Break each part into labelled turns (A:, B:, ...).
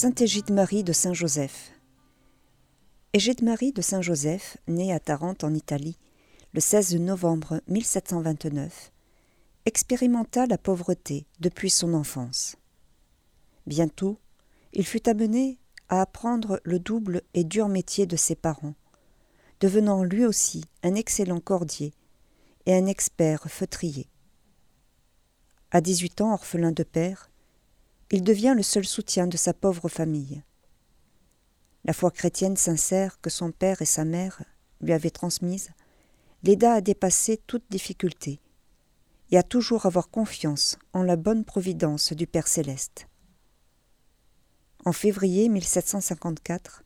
A: Sainte Égide-Marie de Saint-Joseph. Égide-Marie de Saint-Joseph, née à Tarente en Italie le 16 novembre 1729, expérimenta la pauvreté depuis son enfance. Bientôt, il fut amené à apprendre le double et dur métier de ses parents, devenant lui aussi un excellent cordier et un expert feutrier. À 18 ans, orphelin de père, il devient le seul soutien de sa pauvre famille. La foi chrétienne sincère que son père et sa mère lui avaient transmise l'aida à dépasser toute difficulté et à toujours avoir confiance en la bonne providence du Père céleste. En février 1754,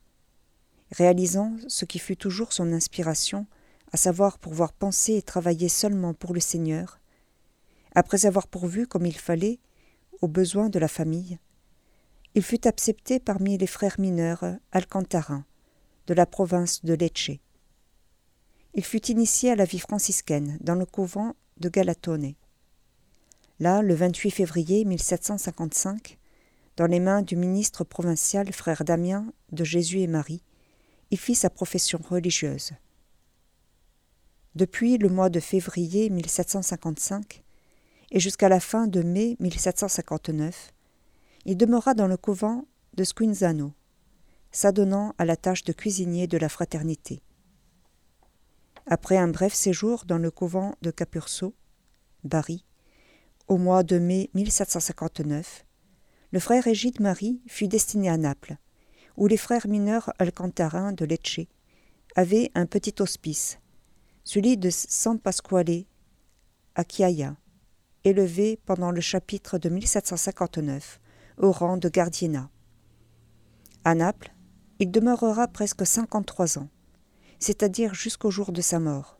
A: réalisant ce qui fut toujours son inspiration, à savoir pouvoir penser et travailler seulement pour le Seigneur, après avoir pourvu comme il fallait aux besoins de la famille, il fut accepté parmi les frères mineurs alcantarins de la province de Lecce. Il fut initié à la vie franciscaine dans le couvent de Galatone. Là, le 28 février 1755, dans les mains du ministre provincial frère Damien de Jésus et Marie, il fit sa profession religieuse. Depuis le mois de février 1755, et jusqu'à la fin de mai 1759, il demeura dans le couvent de Squinzano, s'adonnant à la tâche de cuisinier de la fraternité. Après un bref séjour dans le couvent de Capurso, Bari, au mois de mai 1759, le frère Égide Marie fut destiné à Naples, où les frères mineurs alcantarins de Lecce avaient un petit hospice, celui de San Pasquale à Chiaia, élevé pendant le chapitre de 1759 au rang de gardiennat. À Naples, il demeurera presque 53 ans, c'est-à-dire jusqu'au jour de sa mort,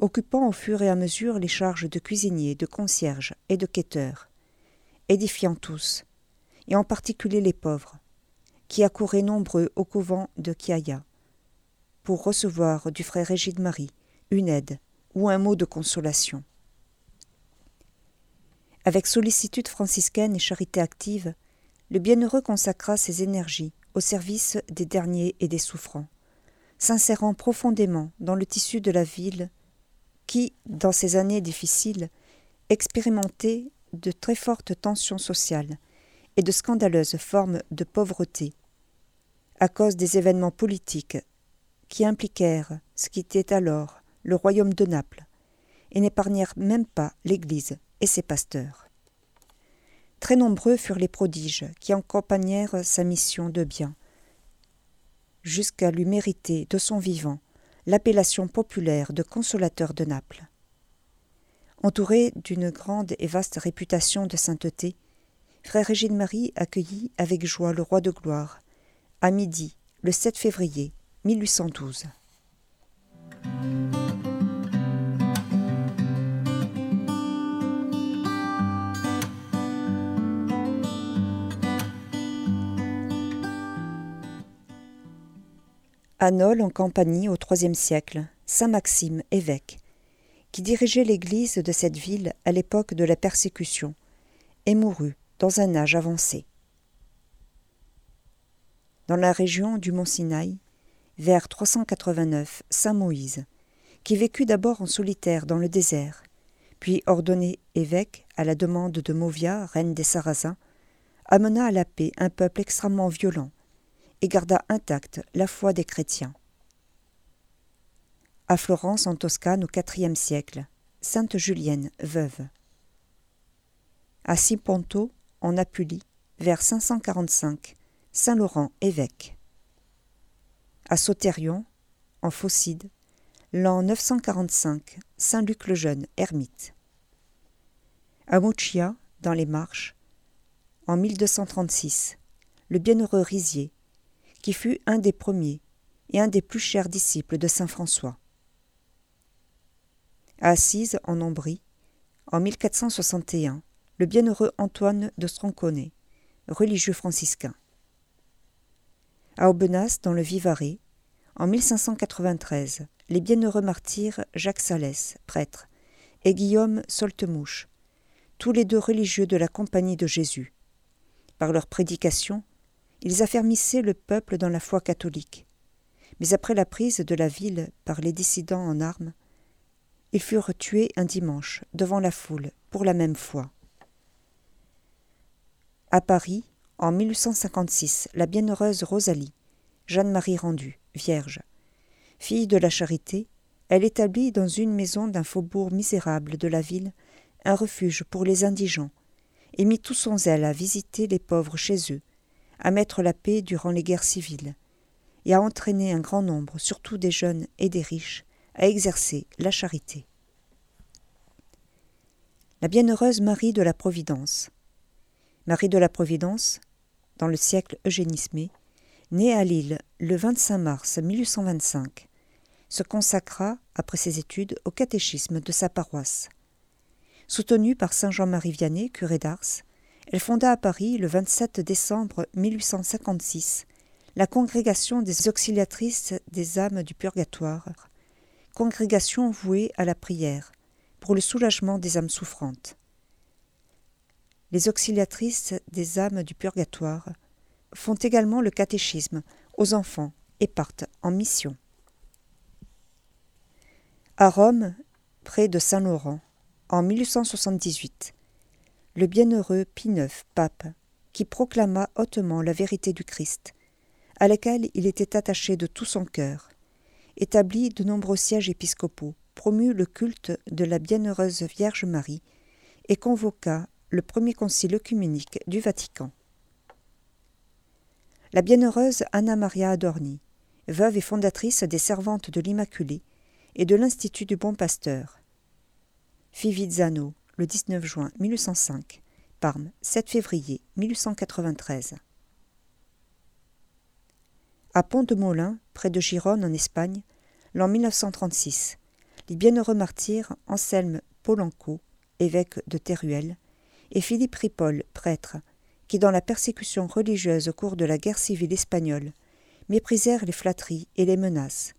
A: occupant au fur et à mesure les charges de cuisinier, de concierge et de quêteur, édifiant tous, et en particulier les pauvres, qui accouraient nombreux au couvent de Chiaia, pour recevoir du frère Égide Marie une aide ou un mot de consolation. Avec sollicitude franciscaine et charité active, le bienheureux consacra ses énergies au service des derniers et des souffrants, s'insérant profondément dans le tissu de la ville qui, dans ces années difficiles, expérimentait de très fortes tensions sociales et de scandaleuses formes de pauvreté, à cause des événements politiques qui impliquèrent ce qui était alors le royaume de Naples, et n'épargnèrent même pas l'Église et ses pasteurs. Très nombreux furent les prodiges qui accompagnèrent sa mission de bien, jusqu'à lui mériter de son vivant l'appellation populaire de consolateur de Naples. Entouré d'une grande et vaste réputation de sainteté, frère Régine Marie accueillit avec joie le roi de gloire, à midi, le 7 février 1812. Anol en Campanie au IIIe siècle, Saint Maxime, évêque, qui dirigeait l'église de cette ville à l'époque de la persécution, et mourut dans un âge avancé. Dans la région du Mont Sinaï, vers 389, Saint Moïse, qui vécut d'abord en solitaire dans le désert, puis ordonné évêque à la demande de Movia, reine des Sarrasins, amena à la paix un peuple extrêmement violent, et garda intacte la foi des chrétiens. À Florence, en Toscane, au IVe siècle, Sainte Julienne, veuve. À Siponto, en Apulie, vers 545, Saint Laurent, évêque. À Sauterion, en Phocide, l'an 945, Saint Luc le Jeune, ermite. À Muccia, dans les Marches, en 1236, le bienheureux Rizier, qui fut un des premiers et un des plus chers disciples de saint François. À Assise, en Ombrie, en 1461, le bienheureux Antoine de Stroncone, religieux franciscain. À Aubenas, dans le Vivarais, en 1593, les bienheureux martyrs Jacques Salès, prêtre, et Guillaume Soltemouche, tous les deux religieux de la Compagnie de Jésus. Par leur prédication, Ils affermissaient le peuple dans la foi catholique. Mais après la prise de la ville par les dissidents en armes, ils furent tués un dimanche devant la foule pour la même foi. À Paris, en 1856, la bienheureuse Rosalie, Jeanne-Marie Rendu, vierge, fille de la charité, elle établit dans une maison d'un faubourg misérable de la ville un refuge pour les indigents, et mit tout son zèle à visiter les pauvres chez eux, à mettre la paix durant les guerres civiles, et à entraîner un grand nombre, surtout des jeunes et des riches, à exercer la charité. La bienheureuse Marie de la Providence. Marie de la Providence, dans le siècle eugénismé, née à Lille le 25 mars 1825, se consacra, après ses études, au catéchisme de sa paroisse. Soutenue par saint Jean-Marie Vianney, curé d'Ars, elle fonda à Paris le 27 décembre 1856 la congrégation des auxiliatrices des âmes du purgatoire, congrégation vouée à la prière pour le soulagement des âmes souffrantes. Les auxiliatrices des âmes du purgatoire font également le catéchisme aux enfants et partent en mission. À Rome, près de Saint-Laurent, en 1878, le bienheureux Pie IX, pape, qui proclama hautement la vérité du Christ, à laquelle il était attaché de tout son cœur, établit de nombreux sièges épiscopaux, promut le culte de la bienheureuse Vierge Marie et convoqua le premier concile œcuménique du Vatican. La bienheureuse Anna Maria Adorni, veuve et fondatrice des Servantes de l'Immaculée et de l'Institut du Bon Pasteur. Le 19 juin 1805, Parme, 7 février 1893. À Pont-de-Molin, près de Gironne en Espagne, l'an 1936, les bienheureux martyrs Anselme Polanco, évêque de Teruel, et Philippe Ripoll, prêtre, qui dans la persécution religieuse au cours de la guerre civile espagnole méprisèrent les flatteries et les menaces,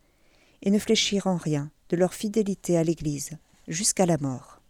A: et ne fléchirent en rien de leur fidélité à l'Église jusqu'à la mort.